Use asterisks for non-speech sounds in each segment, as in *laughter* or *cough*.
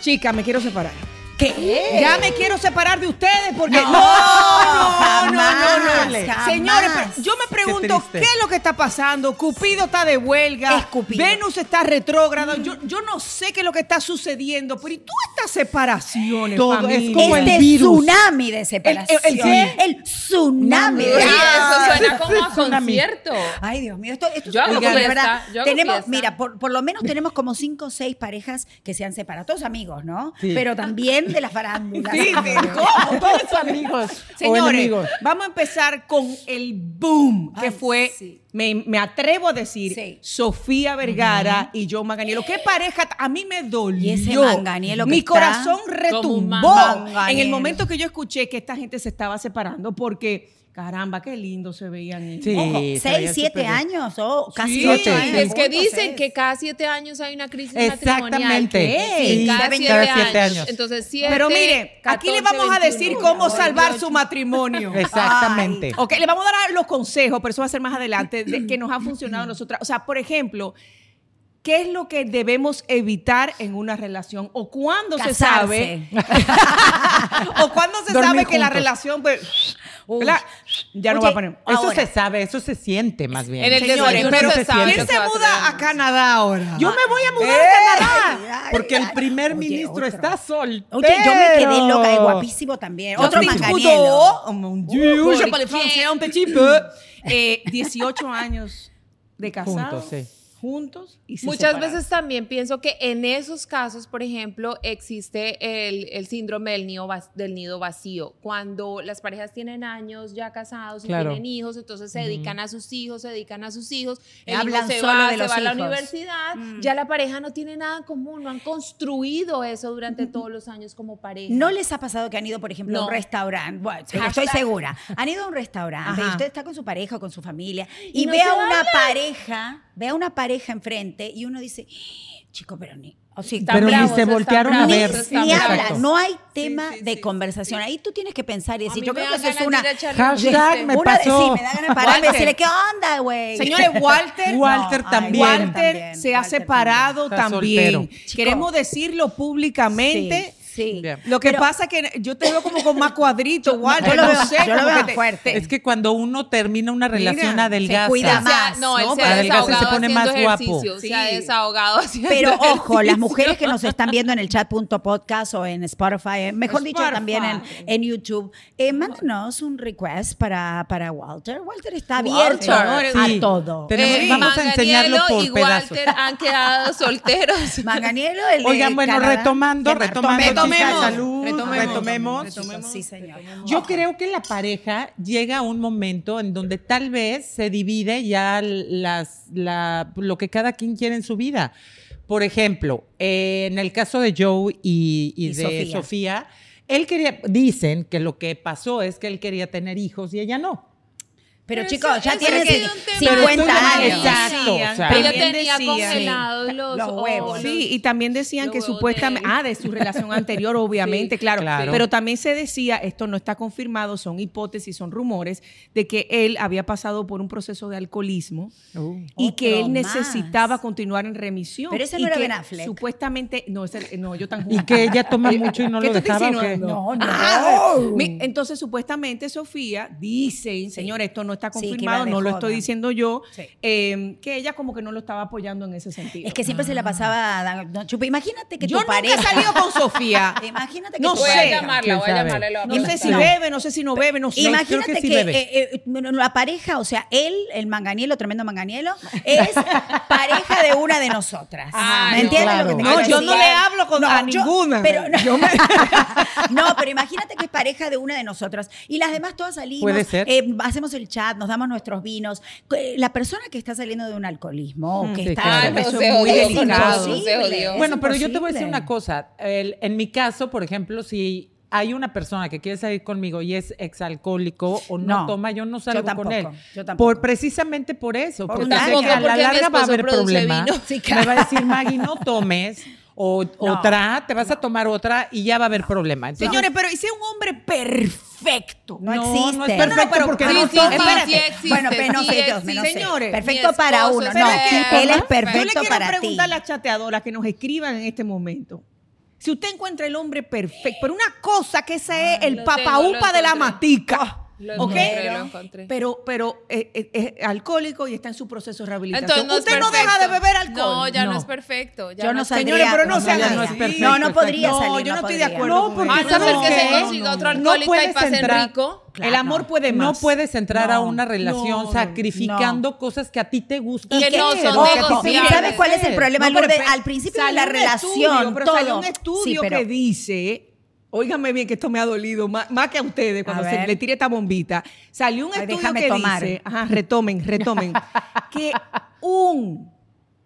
Chica, me quiero separar. ¿Qué? Ya me quiero separar de ustedes porque No, no, no, no, no. Señores, yo me pregunto Qué es lo que está pasando. Cupido está de huelga. Venus está retrógrado. Yo, yo no sé qué es lo que está sucediendo, pero ¿y tú estas separaciones, Todo es como el este virus. tsunami de separación. ¿El- qué? El tsunami. eso suena como concierto. Ay, Dios mío, esto, esto Yo hago verdad, tenemos, mira, por, por lo menos tenemos como cinco o seis parejas que se han separado, todos amigos, ¿no? Pero también de la farándula. Sí, sí, *laughs* ¿cómo? *laughs* Todos amigos Señores, vamos a empezar con el boom que Ay, fue, sí. me, me atrevo a decir, Sí. Sofía Vergara y Joe Manganiello. ¿Qué pareja? A mí me dolió. Y ese Manganiello Mi corazón retumbó en el momento que yo escuché que esta gente se estaba separando porque, caramba, qué lindo se veían ellos. Sí, Ojo, seis, siete años, o casi Sí, ocho años. Es que dicen que cada siete años hay una crisis matrimonial. Exactamente. ¿Qué? Sí, cada, cada siete, siete años. años. Entonces, siete, Pero mire, aquí le 14, vamos a 21. decir cómo Ay, salvar su matrimonio. *laughs* Exactamente. Ok, le vamos a dar los consejos, pero eso va a ser más adelante, de, que nos ha funcionado a nosotras. O sea, por ejemplo, ¿qué es lo que debemos evitar en una relación? ¿O cuándo se sabe? *laughs* ¿O cuándo se Dormir sabe que la relación, pues, ya no Oye, va a poner. Eso Ahora. se sabe, eso se siente más bien. En el Señores, desayuno pero se sabe ¿quién se muda a Canadá ahora? Yo me voy a mudar ¡Eh! a Canadá. Ay, Porque el primer Oye, ministro otro. está soltero. Oye, yo me quedé loca, es guapísimo también. Otro Manganiello. Oh mon Dieu, ¿Por je qué? parle français un petit peu. Eh, 18 años de casados. Juntos, sí. Juntos y se Muchas separaron. veces también pienso que en esos casos, por ejemplo, existe el, el síndrome del nido, del nido vacío. Cuando las parejas tienen años ya casados y Claro. tienen hijos, entonces se dedican a sus hijos, se dedican a sus hijos. El Hablan hijo se solo va, de se los va a la hijos. universidad. Ya la pareja no tiene nada en común, no han construido eso durante todos los años como pareja. ¿No les ha pasado que han ido, por ejemplo, a un No. restaurante? Bueno, estoy segura. Han ido a un restaurante y usted está con su pareja o con su familia y, Y no ve a una pareja, ve a una pareja enfrente y uno dice, chico, pero ni... O sea, Pero ni se voltearon a ver. ni bravos. hablan, no hay tema sí, de sí, conversación. Ahí tú tienes que pensar y decir, yo creo que eso es una... Hashtag me una de- pasó. sí, me da ganas de pararme y Walter. decirle, ¿qué onda, güey? Señores, *laughs* Walter, *laughs* Walter No, también. Walter también, se ha Walter separado también. También. Queremos decirlo públicamente. Sí, sí. Bien. Lo que Pero- pasa es que yo te veo como con más cuadritos, *laughs* Walter. yo lo no veo- sé, yo lo como veo que te- fuerte. Es que cuando uno termina una relación Mira, adelgaza. se cuida O sea, más, no, él ¿no? se adelgazar se pone haciendo más guapo. ejercicio, se ha Sí. desahogado haciendo Pero ojo, las mujeres que nos están viendo en el chat.podcast o en Spotify, eh, mejor dicho también en, en YouTube, eh, mándanos un request para, para Walter. Walter está abierto Walter. a Sí. todo. Tenemos- Eh, vamos a enseñarlo por y pedazos. Walter han quedado solteros. *laughs* Manganiello, el de Oigan, bueno, Canadá. retomando, retomando, retomemos. Retomemos. retomemos. Sí, señor. Yo creo que la pareja llega a un momento en donde tal vez se divide ya las, la- lo que cada quien quiere en su vida. Por ejemplo, eh, en el caso de Joe y, y Y de Sofía. Sofía. él quería, dicen que lo que pasó es que él quería tener hijos y ella no. Pero Pero chicos, ya. Pero 50 estoy años. Exacto, o sea. Ella tenía decían- congelados los, los huevos. Sí, y también decían que supuestamente, de ah, de su relación anterior, obviamente, Sí, claro, claro. pero también se decía, esto no está confirmado, son hipótesis, son rumores, de que él había pasado por un proceso de alcoholismo y que Otro él más. necesitaba continuar en remisión. Pero ese no y era que Ben Affleck. Supuestamente, no, ese- no, yo tan Y que ella toma *laughs* mucho y no ¿Qué lo dejaba. No, no. Ah, entonces, supuestamente, Sofía, dicen, señor, esto no está confirmado, no lo estoy diciendo yo, Sí. eh, que ella como que no lo estaba apoyando en ese sentido. Es que siempre se la pasaba dando chupa. Imagínate que yo tu nunca pareja... he salido con *laughs* Sofía. Imagínate que No tu Voy sé. a pareja- llamarla, voy a llamarla. voy a No sé preguntar. si bebe, no sé si no bebe, no sé. Imagínate que que, sí eh, eh, la pareja, o sea, él, el manganielo, tremendo manganielo, es *laughs* pareja de una de nosotras. Ah, ¿Me no, entiendes claro. lo que te No, yo no le hablo con- a yo- ninguna. Pero, no, *laughs* no, pero imagínate que es pareja de una de nosotras. Y las demás todas salimos. Puede ser. eh, hacemos el chat, nos damos nuestros vinos. Eh, La persona que está saliendo de un alcoholismo, o que Sí, está... claro. Ah, no Eso es muy delicado. no. Es Bueno, pero yo te voy a decir una cosa. El- en mi caso, por ejemplo, si hay una persona que quiere salir conmigo y es exalcohólico o no, No, toma, yo no yo salgo tampoco, con él. yo tampoco. Por, precisamente por eso. Por porque sé tampoco, que a la larga va a haber produce problema. vino. Sí, Me va a decir, Maggie, no tomes. O No. otra, te vas a tomar otra y ya va a haber problema. Entonces, Señores, pero ¿y si es un hombre perfecto? No, No, existe. no es perfecto pero- porque sí, no sí, existe, bueno, pero no sí no sé. Señores, perfecto para uno. es No, perfecto. él es Yo le perfecto quiero para ti. preguntar a las chateadoras que nos escriban en este momento. Si usted encuentra el hombre perfecto, pero una cosa que ese es el papaupa de la matica. Lo ¿Ok? encontré, lo encontré. Pero, pero eh, eh, es alcohólico y está en su proceso de rehabilitación. Entonces no usted no deja de beber alcohol. No, ya no, No. es perfecto. ya Yo no saldría. Señores, pero no sean podría. así. No, no podría No, salir. yo no estoy de acuerdo No, porque A no ¿sabes ser que se consiga otro No alcohólico y entrar- rico. El amor puede más. No puedes entrar a No, una relación no, sacrificando cosas que a ti te gustan. Y que no son. ¿sabes cuál es el problema, No, pero Lourdes? espe- Al principio de la relación, estudio, pero todo. salió un estudio Sí, pero- que dice, óigame bien que esto me ha dolido más, más que a ustedes cuando A se le tire esta bombita. Salió un Ay, estudio que tomar. dice, ajá, retomen, retomen, *laughs* que un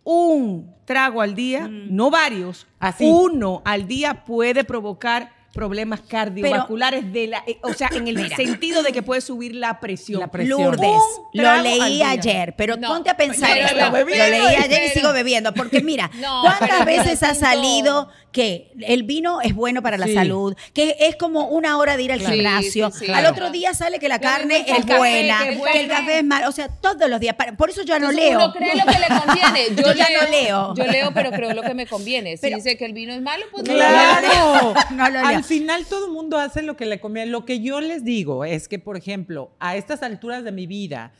un trago al día, Mm. no varios, Así. uno al día puede provocar problemas cardiovasculares de la, eh, o sea, en el Mira. sentido de que puede subir la presión. La presión. Lourdes, lo leí ayer, pero No, ponte a pensar esto. Lo leí ayer y sigo bebiendo, porque mira, *laughs* No, ¿cuántas pero veces ha salido que el vino es bueno para la Sí. salud, que es como una hora de ir al Claro. gimnasio, Sí, sí, sí. al Claro. otro día sale que la carne es café, buena, que el café es malo, o sea, todos los días, para- por eso yo no Entonces, leo. Uno cree lo que le conviene. *laughs* Yo, Yo ya leo, no leo. Yo leo, pero creo lo que me conviene. Si Pero- dice que el vino es malo, pues no lo Claro. leo. No lo leo. Al final todo el mundo hace lo que le conviene. Lo que yo les digo es que, por ejemplo, a estas alturas de mi vida,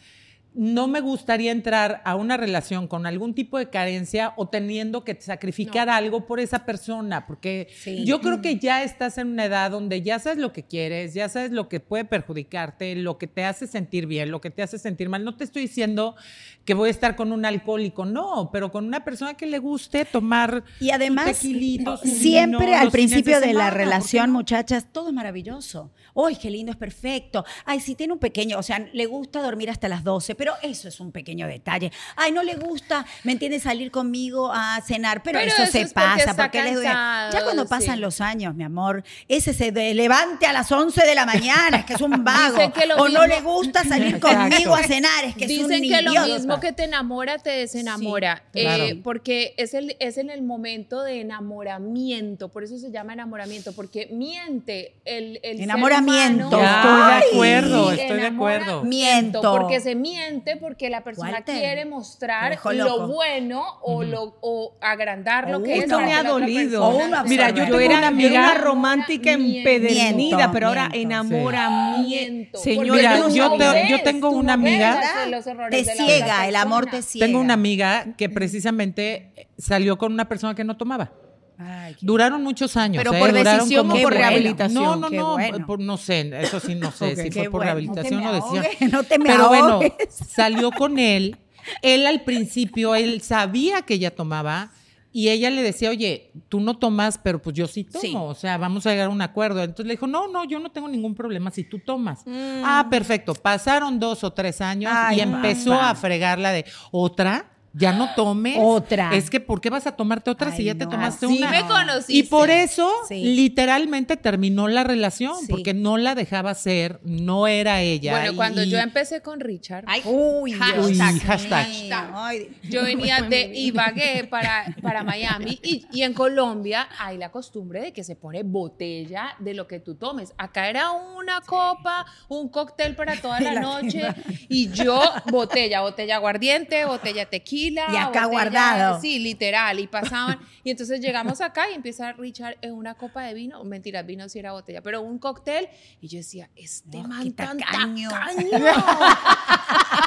no me gustaría entrar a una relación con algún tipo de carencia o teniendo que sacrificar algo por esa persona, porque Sí. yo creo que ya estás en una edad donde ya sabes lo que quieres, ya sabes lo que puede perjudicarte, lo que te hace sentir bien, lo que te hace sentir mal. No te estoy diciendo que voy a estar con un alcohólico, no, pero con una persona que le guste tomar Y además, tequilito, siempre vino al principio de, la semana, ¿por qué relación, no? muchachas, todo es maravilloso. ¡Ay, qué lindo, es perfecto! Ay, si tiene un pequeño, o sea, le gusta dormir hasta las 12, pero eso es un pequeño detalle. Ay, no le gusta, ¿me entiendes? Salir conmigo a cenar, pero, Pero eso, eso se es porque pasa. está Porque les duele. Ya cuando pasan sí. los años, mi amor, ese se de- levante a las 11 de la mañana, es que es un vago. Dicen que lo o no le gusta salir *laughs* conmigo a cenar, es que es un Dicen que lo idiota. mismo que te enamora te desenamora, Sí, claro. eh, porque es, el, es en el momento de enamoramiento, por eso se llama enamoramiento, porque miente el, el ser Enamoramiento. humano. Ya, estoy de acuerdo, estoy de acuerdo. Miento. Porque se miente porque la persona Walter, quiere mostrar lo bueno o, lo, o agrandar lo que es. Esto para me ha dolido. uno Mira, yo yo era, una yo era una amiga- romántica Miento. empedernida, Miento, pero ahora miento. enamoramiento. Señora, yo no te- ves, yo tengo una no amiga- Te de la otra ciega, el amor te ciega. Tengo una amiga que precisamente salió con una persona que no tomaba. Ay, Duraron muchos años. ¿Pero ¿eh? por decisión como- o por rehabilitación? No, no, Qué no, bueno. por- no sé, eso sí no sé *laughs* si Qué fue por bueno, rehabilitación no o me decisión. no te me Pero bueno, *laughs* salió con él. Él al principio, él sabía que ella tomaba y ella le decía, oye, tú no tomas, pero pues yo sí tomo. Sí. O sea, vamos a llegar a un acuerdo. Entonces le dijo, no, no, yo no tengo ningún problema si tú tomas. Mm. Ah, perfecto. Pasaron dos o tres años Ay, y empezó mamá. a fregarla de otra. Ya no tomes. Otra. Es que, ¿por qué vas a tomarte otra si Ay, ya te tomaste Sí una? me conociste. Y por eso, Sí. literalmente terminó la relación, Sí. porque no la dejaba ser, no era ella. Bueno, y- cuando yo empecé con Richard, Uy, Hashtag. Uy, hashtag. Ay, yo venía de Ibagué para, para Miami y, y en Colombia hay la costumbre de que se pone botella de lo que tú tomes. Acá era una copa, un cóctel para toda *laughs* la La noche y yo botella, botella aguardiente, botella tequila. Y acá botella- guardado. Sí, literal. Y pasaban. Y entonces llegamos acá y empieza Richard en una copa de vino. Mentira, vino sí era botella, pero un cóctel. Y yo decía, este No, man tan tacaño. tacaño. *laughs*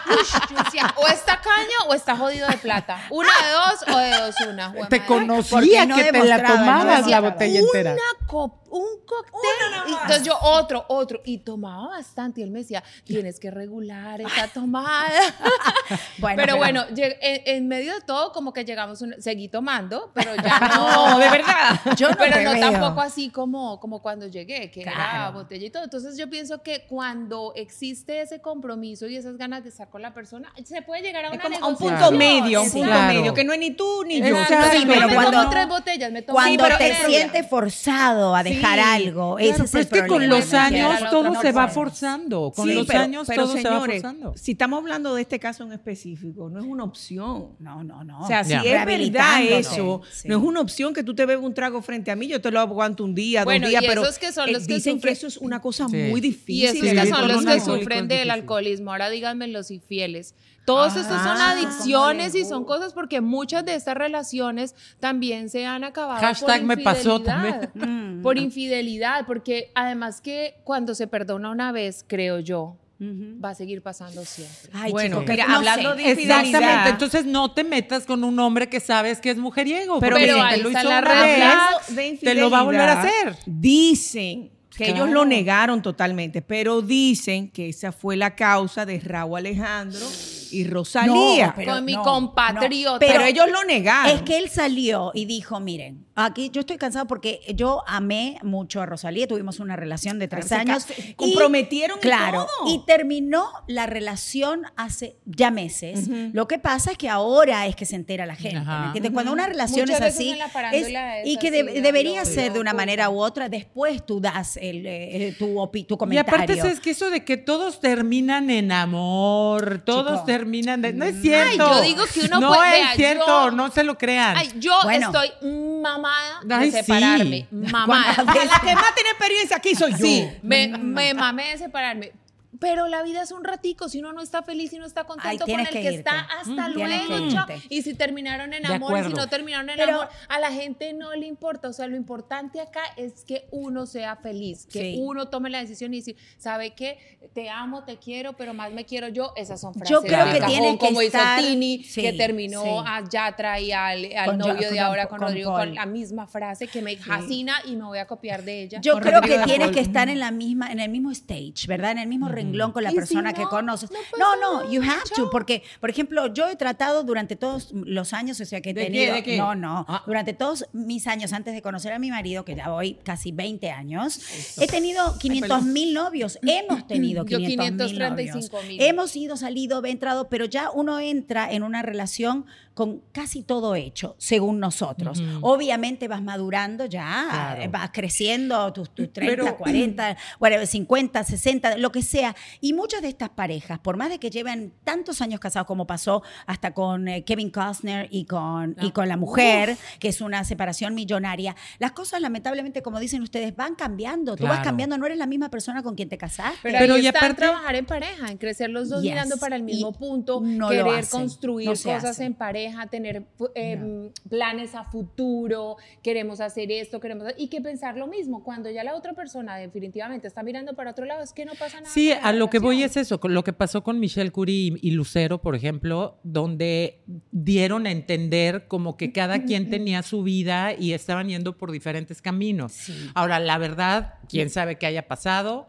Ush, yo decía, o está caño o está jodido de plata. Una de dos o de dos una. jue te madre. conocía no que te la no tomabas la botella entera. Una cop- un cóctel. Y entonces yo otro, otro. Y tomaba bastante. Y él me decía, tienes que regular esa tomada. *laughs* Bueno, pero bueno, lleg- en, en medio de todo, como que llegamos, un- seguí tomando, pero ya *laughs* No, no. de verdad. yo no pero no veo. tampoco así como, como cuando llegué, que era Claro. botella y todo. Entonces yo pienso que cuando existe ese compromiso y esas ganas de estar con la persona, se puede llegar a una como a un punto medio, un punto claro. medio, que no es ni tú ni yo. Exacto. Sí, Sí, pero me cuando- tomo tres botellas, me tomo Cuando pero te sientes forzado a dejar Sí, algo, Claro, ese es Pero el es que con los años todo se va forzando. Con Sí, los pero- años pero, todo se va señores, forzando. Si estamos hablando de este caso en específico, no es una opción. No, no, no. O sea, si es verdad eso, sí. no es una opción que tú te bebas un trago frente a mí, yo te lo aguanto un día, Bueno, dos días, y pero esos que son eh, los que dicen que sufren- eso es una cosa Sí. muy Y difícil. esos Sí, que son los que sufren del alcoholismo. Ahora díganme los infieles. Todos estos son Ah, adicciones ¿cómo y son cosas porque muchas de estas relaciones también se han acabado Hashtag por me pasó infidelidad. Mm. Por infidelidad, porque además que cuando se perdona una vez, creo yo, Va a seguir pasando siempre. Ay, Bueno, chico, que mira, no hablando sé. de Exactamente. infidelidad. Entonces no te metas con un hombre que sabes que es mujeriego. Pero porque Pero si te lo hizo la vez, de te lo va a volver a hacer. Dicen que ellos lo negaron totalmente, pero dicen que esa fue la causa de Raúl Alejandro y Rosalía. No, pero Con mi no, compatriota. no. pero, ellos lo negaron. Es que él salió y dijo, miren, aquí yo estoy cansado porque yo amé mucho a Rosalía, tuvimos una relación de tres años. y- comprometieron y Claro, todo. y terminó la relación hace ya meses. Lo que pasa es que ahora es que se entera la gente, Ajá. ¿me entiendes? Cuando una relación Muchas es así, es- es y que debería ser de una manera u otra, después tú das el, eh, tu, opi- tu Y comentario. aparte es que eso de que todos terminan en amor, todos Chico. terminan de... No es cierto. Ay, yo digo que uno no puede- es vea, cierto, yo- no se lo crean. Ay, yo Bueno. estoy mamada Ay, de sí. separarme. *laughs* Mamada. la que más tiene experiencia aquí soy yo. Sí, me, me mamé de separarme. Pero la vida es un ratico, si uno no está feliz y no está Ay, contento con el que está, hasta Mm, tienes que luego. Y si terminaron en amor, y si no terminaron en Pero- amor, a la gente no le importa. O sea, lo importante acá es que uno sea feliz, que Sí. uno tome la decisión y decir, ¿sabe qué? Te amo, te quiero, pero más me quiero yo. Esas son frases Yo creo de que cajón, tiene que como estar- hizo Tini, Sí, que terminó sí. a Yatra y al, al Con novio de con- ahora, con, con Rodrigo, Paul. con la misma frase que me fascina y me voy a copiar de ella. Yo creo Rodrigo que Paul. que estar en la misma, en el mismo stage, ¿verdad? En el mismo renglón con la si persona que no, conoces. no No, you have to, porque, por ejemplo, yo he tratado durante todos los años, o sea, que he ¿De qué? tenido, ¿De qué? no, no, Ah. durante todos mis años antes de conocer a mi marido, que ya voy casi 20 años, he tenido 500 mil novios, hemos *clears throat* tenido Yo 500 mil 535 novios. mil. Hemos ido, salido, entrado, pero ya uno entra en una relación con casi todo hecho, según nosotros. Obviamente vas madurando ya, Claro. eh, vas creciendo tus, tus 30, Pero- 40, whatever, 50, 60, lo que sea. Y muchas de estas parejas, por más de que lleven tantos años casados como pasó hasta con eh, Kevin Costner y con, y con la mujer, que es una separación millonaria, las cosas lamentablemente, como dicen ustedes, van cambiando. Tú vas cambiando, no eres la misma persona con quien te casaste. Pero, Pero y aparte- trabajar en pareja, en crecer los dos Yes. mirando para el mismo Y punto, no querer construir no cosas hace. en pareja, tener eh, planes a futuro, queremos hacer esto, queremos y que pensar lo mismo. Cuando ya la otra persona definitivamente está mirando para otro lado, es que no pasa nada. Sí, a lo que voy es eso, lo que pasó con Michelle Curie y, y Lucero, por ejemplo, donde dieron a entender como que cada quien *laughs* tenía su vida y estaban yendo por diferentes caminos. Ahora, la verdad, quién sabe qué haya pasado.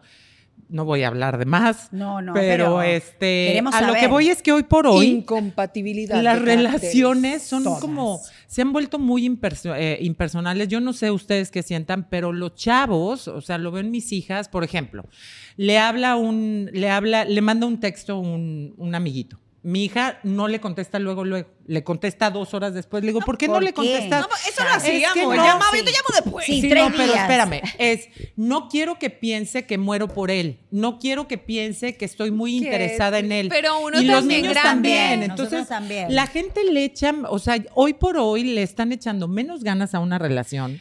No voy a hablar de más. No, no, pero, pero este, queremos a lo que voy es que hoy por hoy incompatibilidad. las relaciones son como se han vuelto muy imperso- eh, impersonales. Yo no sé ustedes qué sientan, pero los chavos, o sea, lo ven mis hijas, por ejemplo, le habla un, le habla, le manda un texto un, un amiguito. Mi hija no le contesta luego, luego, le contesta dos horas después. Le digo, ¿por qué no ¿por le contestas? No, eso lo Es que hacíamos. no, llamaba, sí. yo te llamo después. Sí, Sí, tres no, pero espérame, es, no quiero que piense que muero por él, no quiero que piense que estoy muy interesada en él. pero uno y los también niños grande. también. Entonces, también. la gente le echa, o sea, hoy por hoy le están echando menos ganas a una relación.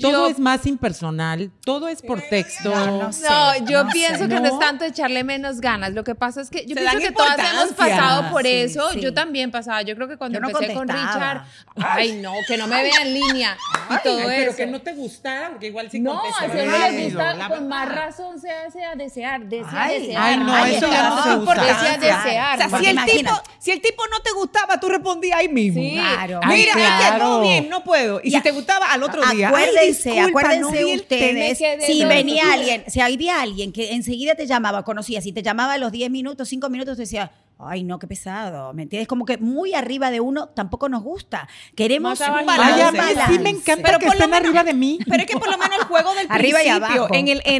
Todo Yo- es más impersonal, todo es por texto. No, no sé. No, yo no pienso sé. que no. ¿No? es tanto echarle menos ganas. Lo que pasa es que yo Se pienso que todas hemos pasado por Sí, eso. sí. Yo también pasaba. Yo creo que cuando no empecé con. Richard, ay no, que no me vea en línea y todo eso. te gustara, porque igual sí No, si a uno le gusta, con más razón se hace a desear, desea Ay, desear. ay, no, eso ya no se Ay, desear. O sea, si el, tipo, imagínate. si el tipo no te gustaba, tú respondías ahí mismo. Sí. Claro. Ay, Mira, es que no, bien, no puedo. Y Ya. si te gustaba, al otro día. Ay, Acuérdense, disculpa, no acuérdense ustedes, si venía alguien, si había alguien que enseguida te llamaba, conocías, y te llamaba a los 10 minutos, 5 minutos, te decía, ay, no, qué pesado, ¿me entiendes? Como que muy arriba de uno tampoco nos gusta. Queremos un balance. Ay, a mí sí me encanta Pero que estén menos- arriba de mí. Pero es que por lo menos el juego del *laughs* Arriba y principio, abajo. en el Miento.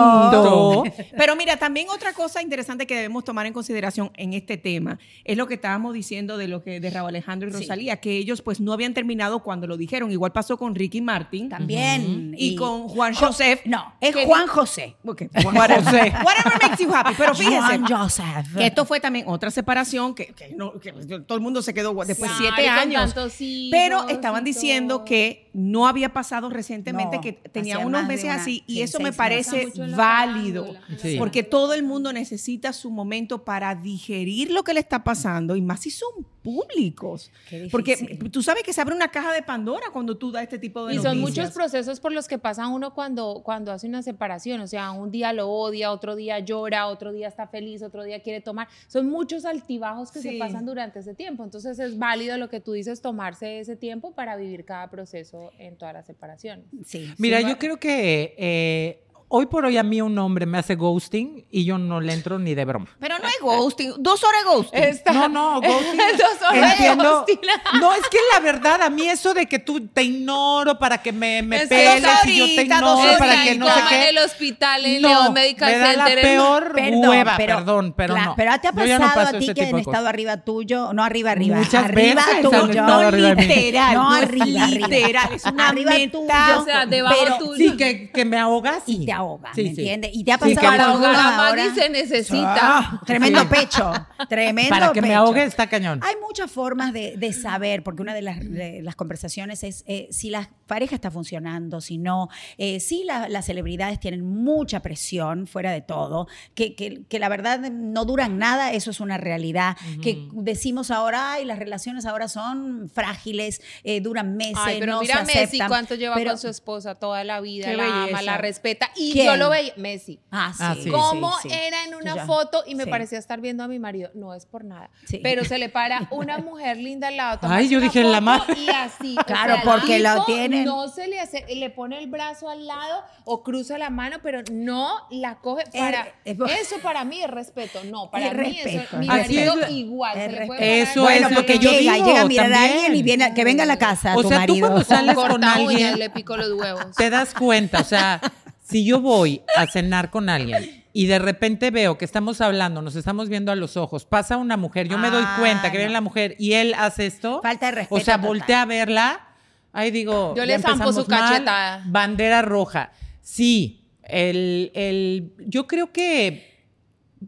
enamoramiento. Pero mira, también otra cosa interesante que debemos tomar en consideración en este tema es lo que estábamos diciendo de lo que de Raúl Alejandro y Sí. Rosalía, que ellos pues no habían terminado cuando lo dijeron. Igual pasó con Ricky Martin También. y, con Juan Jo- Joseph. No, es Juan José. Ok, Juan José. Whatever makes you happy. Pero fíjense. Joseph. Que esto fue también otra separación que, que no- que todo el mundo se quedó después de siete años. Pero estaban diciendo que no había pasado recientemente, No, que tenía unos meses una- así y eso me parece válido. Sí. Porque todo el mundo necesita su momento para digerir lo que le está pasando y más si son públicos. Qué Porque tú sabes que se abre una caja de Pandora cuando tú das este tipo de Y son muchos procesos por los que pasa uno cuando, cuando hace una separación. O sea, un día lo odia, otro día llora, otro día está feliz, otro día quiere tomar. Son muchos altibajos que Sí. se pasan durante ese tiempo. Entonces es válido lo que tú dices, tomarse ese tiempo para vivir cada proceso en todas las separaciones. Sí. Mira, sí, va- yo creo que eh, hoy por hoy a mí un hombre me hace ghosting y yo no le entro ni de broma. Pero no es ghosting, dos horas de ghosting. No, no, *laughs* ghosting. Dos horas entiendo. ghosting. No, es que la verdad, a mí eso de que tú te ignoro para que me, me Es peles y yo te ignoro para que no sé qué. en el hospital, en no, León Medical me da la peor Perdón, hueva, pero- perdón, pero no. Pero te ha no pasado paso a ti que han estado arriba tuyo, no arriba, arriba, Muchas arriba veces tuyo, mí. literal, no no arriba, arriba. literal, es una arriba meta. tuyo, O sea, debajo pero- tuyo. Sí, que, que me ahogas. y te ahoga, Sí, ¿me sí. entiendes? Y te ha Sí, pasado que Para ahogar a se necesita. Ah, tremendo pecho, tremendo Para que me ahogue está cañón. Hay muchas formas de, de saber, porque una de las, de las conversaciones es eh, si la pareja está funcionando, si no, eh, la- las celebridades tienen mucha presión fuera de todo, que, que- que la verdad no duran nada, eso es una realidad, que decimos ahora, ay, las relaciones ahora son frágiles, eh, duran meses, Ay, pero no mira se Messi aceptan. cuánto lleva Pero- con su esposa toda la vida, la ama, la respeta. Y ¿Quién? yo lo veía, Messi. Ah, sí. Ah, sí. Cómo sí, sí. era en una Ya. foto y me Sí. parecía estar viendo a mi marido. No es por nada. Sí. Pero se le para *laughs* una mujer linda al lado. Ay, yo dije, la foto madre. Y así. o Claro, sea, porque lo tipo tienen. No se le hace, le pone el brazo al lado o cruza la mano, pero no la coge para. es- eso para mí es respeto. No, para Es mí respeto, eso. Mi es marido respeto. igual. Se le puede Eso bueno, es lo porque que yo llega, digo, llega a mirar a alguien y viene, que venga a la casa O tu sea, tú marido. cuando sales con uñas, alguien, le pico los huevos. te das cuenta, o sea, si yo voy a cenar con alguien y de repente veo que estamos hablando, nos estamos viendo a los ojos, pasa una mujer, yo me doy Ah, cuenta que no. viene la mujer y él hace esto, Falta de respeto o sea, voltea a verla, ahí digo, Yo le zampo su mal, cachetada. bandera roja. Sí, el, el, yo creo que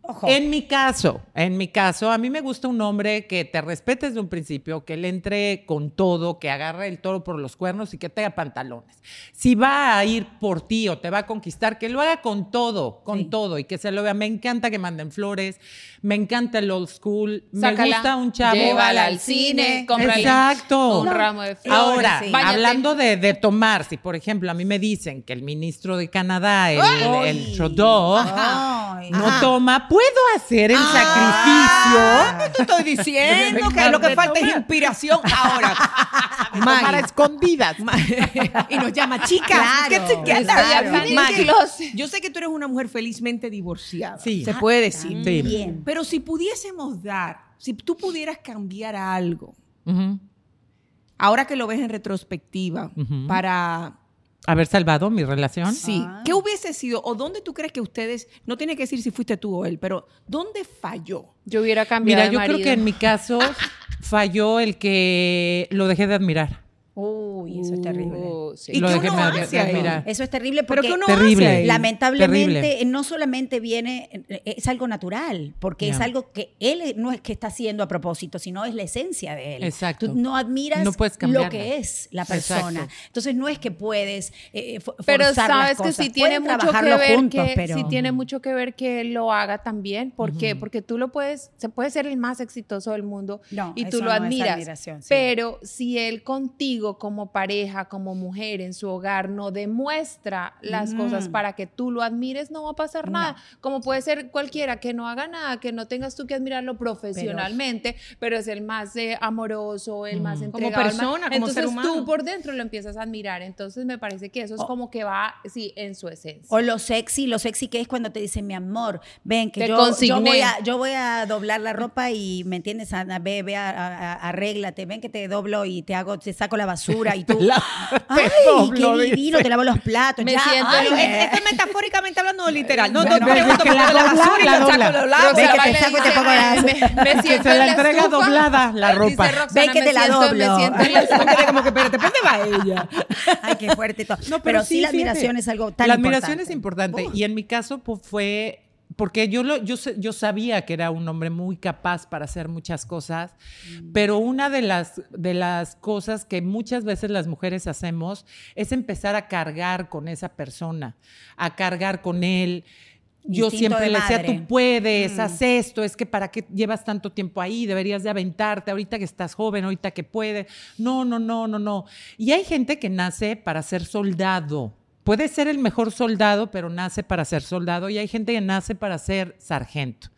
Ojo. en mi caso, en mi caso, a mí me gusta un hombre que te respete desde un principio, que le entre con todo, que agarre el toro por los cuernos y que tenga pantalones. Si va a ir por ti o te va a conquistar, que lo haga con todo, con Sí. todo y que se lo vea. Me encanta que manden flores, me encanta el old school, me Sácala, gusta un chavo. Llévala al cine, cómprale Exacto. un No. ramo de flores. Ahora, sí. Hablando de, de tomar, si por ejemplo a mí me dicen que el ministro de Canadá, el, el Trudeau, Ay. no Ajá. toma, ¿puedo hacer el Ah, sacrificio? te estoy diciendo que lo que falta es inspiración ahora. Tomar a Maggie. escondidas. *laughs* Y nos llama chicas. Claro, Maggie. Yo sé que tú eres una mujer felizmente divorciada. Sí. Se puede decir. Sí. Bien. Pero si pudiésemos dar, si tú pudieras cambiar algo, ahora que lo ves en retrospectiva, para Haber salvado mi relación. sí, Ah. ¿qué hubiese sido o dónde tú crees que ustedes no tiene que decir si fuiste tú o él, pero dónde falló? Yo hubiera cambiado Mira, de yo creo que en mi caso *laughs* falló el que lo dejé de admirar. Uy, eso es terrible. Uh, sí. ¿Y lo qué dejé uno hace ahí? admirar. Eso es terrible Pero porque que uno Terrible. hace ahí? lamentablemente Terrible. eh, no solamente viene, eh, es algo natural, porque es algo que él no es que está haciendo a propósito, sino es la esencia de él. Exacto. Tú no admiras No puedes lo que es la persona. Exacto. Entonces no es que puedes eh, Pero forzar las sabes que sí tiene Pueden mucho que trabajarlo ver juntos, que pero sí tiene mucho que ver que él lo haga también. ¿Por qué? Porque tú lo puedes, se puede ser el más exitoso del mundo No, y tú lo no admiras. sí. Pero si él contigo como pareja como mujer en su hogar no demuestra las cosas Mm. para que tú lo admires, no va a pasar nada. Como puede ser cualquiera que no haga nada, que no tengas tú que admirarlo profesionalmente, pero, es el más eh, amoroso, el más Como entregado. más- persona, como Entonces ser tú humano. por dentro lo empiezas a admirar. Entonces me parece que eso es como que va, sí, en su esencia. O lo sexy, lo sexy que es cuando te dicen, mi amor, ven, que Te yo, yo, voy a, yo voy a doblar la ropa y, ¿me entiendes? Ana, ve, ve, a- a- arréglate, ven que te doblo y te hago, te saco la basura y tú, *laughs* ay, doblo, qué dice. divino, te lavo los platos. Me ya, siento ay. Esto es metafóricamente hablando o literal. No, no, Bueno, te pregunto la por la basura y la la saco los lados. Ven que te saco y te dice, pongo la- me, *laughs* siento se la en entrega doblada, la ropa. Dice Ven que te la doblo. Me siento la *laughs* como que, espérate, ¿dónde va ella? Ay, qué fuerte todo. No, pero, sí, la admiración es algo tan La importante. admiración es importante. Y en mi caso pues, fue porque yo, lo, yo, yo sabía que era un hombre muy capaz para hacer muchas cosas, Mm. pero una de las, de las cosas que muchas veces las mujeres hacemos es empezar a cargar con esa persona, a cargar con él. Yo Instinto siempre de le decía, madre. tú puedes, Mm. haz esto, es que para qué llevas tanto tiempo ahí, deberías de aventarte, ahorita que estás joven, ahorita que puedes. No, no, no, no, no. Y hay gente que nace para ser soldado. Puede ser el mejor soldado, pero nace para ser soldado. Y hay gente que nace para ser sargento.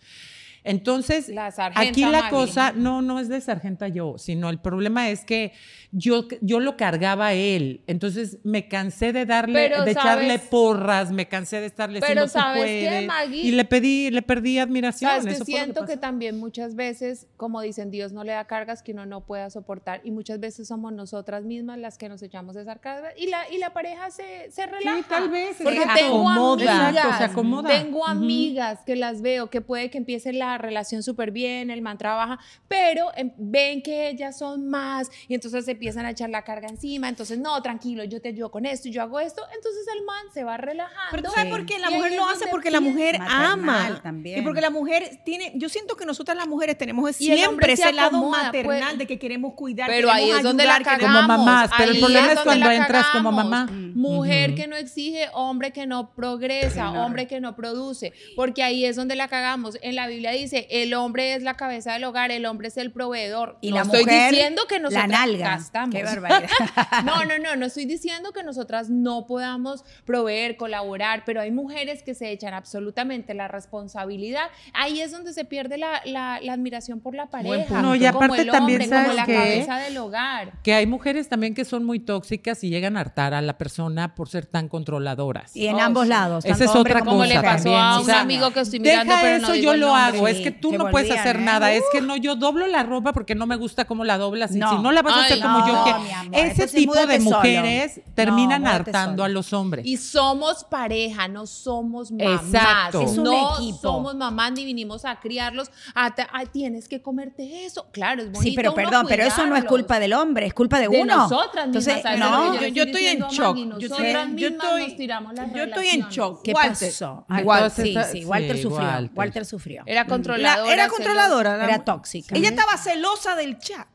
Entonces, La aquí la cosa, no, no es de sargenta yo, sino el problema es que yo, yo lo cargaba a él. Entonces me cansé de darle, Pero, de echarle porras, me cansé de estarle Pero, diciendo ¿sabes qué, puedes", Maggie? Y le pedí, le perdí admiración. Sabes que eso siento que también muchas veces, como dicen, Dios no le da cargas que uno no pueda soportar y muchas veces somos nosotras mismas las que nos echamos esas cargas y la, y la pareja se, se relaja. tal vez, Porque se tengo acomoda. amigas, Exacto, se acomoda. tengo amigas que las veo que puede que empiece la relación súper bien, el man trabaja, pero em, ven que ellas son más y entonces se empiezan a echar la carga encima, entonces no, tranquilo, yo te ayudo con esto, yo hago esto, entonces el man se va relajando. Pero tú sabes por qué la Y mujer es lo hace porque la mujer ama. también. Y porque la mujer tiene, yo siento que nosotras las mujeres tenemos el siempre se ese lado acomoda, maternal pues. de que queremos cuidar, Pero ahí es donde la cagamos. Como mamás, pero el Ahí problema es donde cuando la entras como cagamos. mamá. Mujer que no exige, hombre que no progresa, hombre que no produce. Porque ahí es donde la cagamos. En la Biblia dice, el hombre es la cabeza del hogar, el hombre es el proveedor. Y no la estoy mujer, diciendo que la nosotras nalga. gastamos. Qué barbaridad. *laughs* No, no, no, no estoy diciendo que nosotras no podamos proveer, colaborar, pero hay mujeres que se echan absolutamente la responsabilidad. Ahí es donde se pierde la, la- la admiración por la pareja. punto. No, y como aparte el también, hombre, como ¿sabes la qué? cabeza del hogar. Que hay mujeres también que son muy tóxicas y llegan a hartar a la persona por ser tan controladoras. Y en Oh, ambos sí. lados. Esa es otra como Como le cosa pasó también, a o un sea, amigo que estoy mirando, Deja pero eso, no digo yo el lo nombre. hago. Es que tú no puedes hacer ¿eh? nada. Es que no, yo doblo la ropa porque no me gusta cómo la doblas. Y No. si no la vas a hacer como yo amor, Ese entonces tipo de solo. mujeres terminan hartando solo. a los hombres. Y somos pareja, no somos mamás. Exacto. Es un no equipo. somos mamás ni vinimos a criarlos. a ay, tienes que comerte eso. Claro, es bonito. Sí, pero perdón, pero eso no es culpa del hombre, es culpa de, de uno. nosotras mismas. Entonces, no, que yo, estoy en shock. Yo nosotras estoy, yo mismas estoy, nos tiramos las yo estoy en shock. ¿Qué pasó? Walter. Walter, sí, sí, sí, Walter sufrió. Walter. Walter sufrió. Era La- controladora. era celosa. controladora. la- Era tóxica. Ella estaba celosa del chat.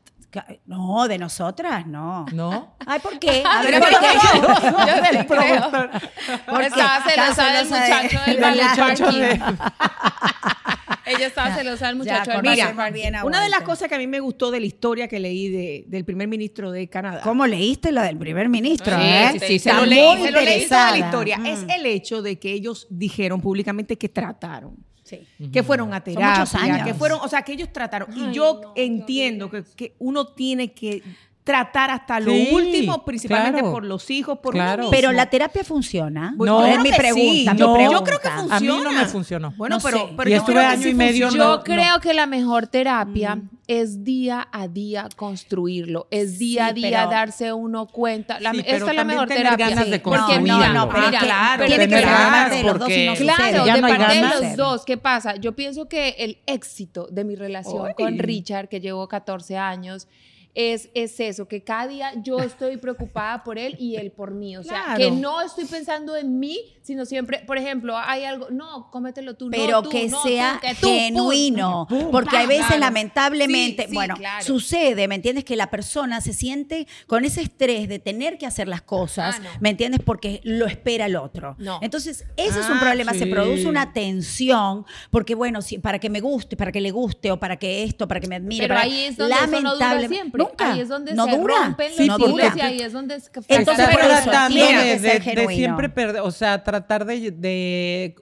No, de nosotras, no. ¿No? Ay, ¿por qué? *laughs* A ver, ¿por qué? yo sí *laughs* creo. ¿Por qué? Estaba celosa del muchacho del *laughs* de ballet la-. Ella estaba celosa del muchacho del conoce ballet más parking. bien a Una de las cosas que a mí me gustó de la historia que leí de- del primer ministro de Canadá. ¿Cómo leíste la del primer ministro? Sí, eh? sí, Sí, se lo leí, se lo leí toda la historia. Mm. Es el hecho de que ellos dijeron públicamente que trataron. Sí. Que fueron a muchos terapia, años. que fueron, o sea, que ellos trataron. Ay, y yo no, entiendo que, que uno tiene que tratar hasta lo Sí, último, principalmente claro. por los hijos, por Claro. uno Pero la terapia funciona. No. es Yo mi creo que pregunta. sí, mi no. pregunta. Yo creo que funciona. A mí no me funcionó. Bueno, No pero, pero Y yo estuve creo que año y medio, no- Yo creo que la mejor terapia Mm. es día a día construirlo, es día Sí, a día pero- darse uno cuenta. La, Sí, esta es la mejor tener terapia. ganas de porque mira, no, no, pero mira, claro, tiene que ganas parte de los dos porque- y no Claro, de parte de los dos. ¿Qué pasa? Yo pienso que el éxito de mi relación con Richard, que llevo 14 años, es, es eso, que cada día yo estoy preocupada por él y él por mí. O sea, Claro. que no estoy pensando en mí, sino siempre, por ejemplo, hay algo, no, cómetelo tú, no, pero tú, que no, sea tú, que tú, pum. genuino, Pum, porque pam, a veces claro. lamentablemente, Sí, sí, bueno, claro. sucede, ¿me entiendes? Que la persona se siente con ese estrés de tener que hacer las cosas, Ah, no. ¿me entiendes? Porque lo espera el otro. No. Entonces, ese es un Ah, problema, se produce una tensión, porque bueno, si, para que me guste, para que le guste, o para que esto, para que me admire. Pero para- ahí es donde eso no dura siempre. Nunca. ahí es donde no se dura. rompen Sí, los porque- hilos y ahí es donde es que Entonces, Estás por eso, tratando de, siempre perder, o sea, tratar de, de-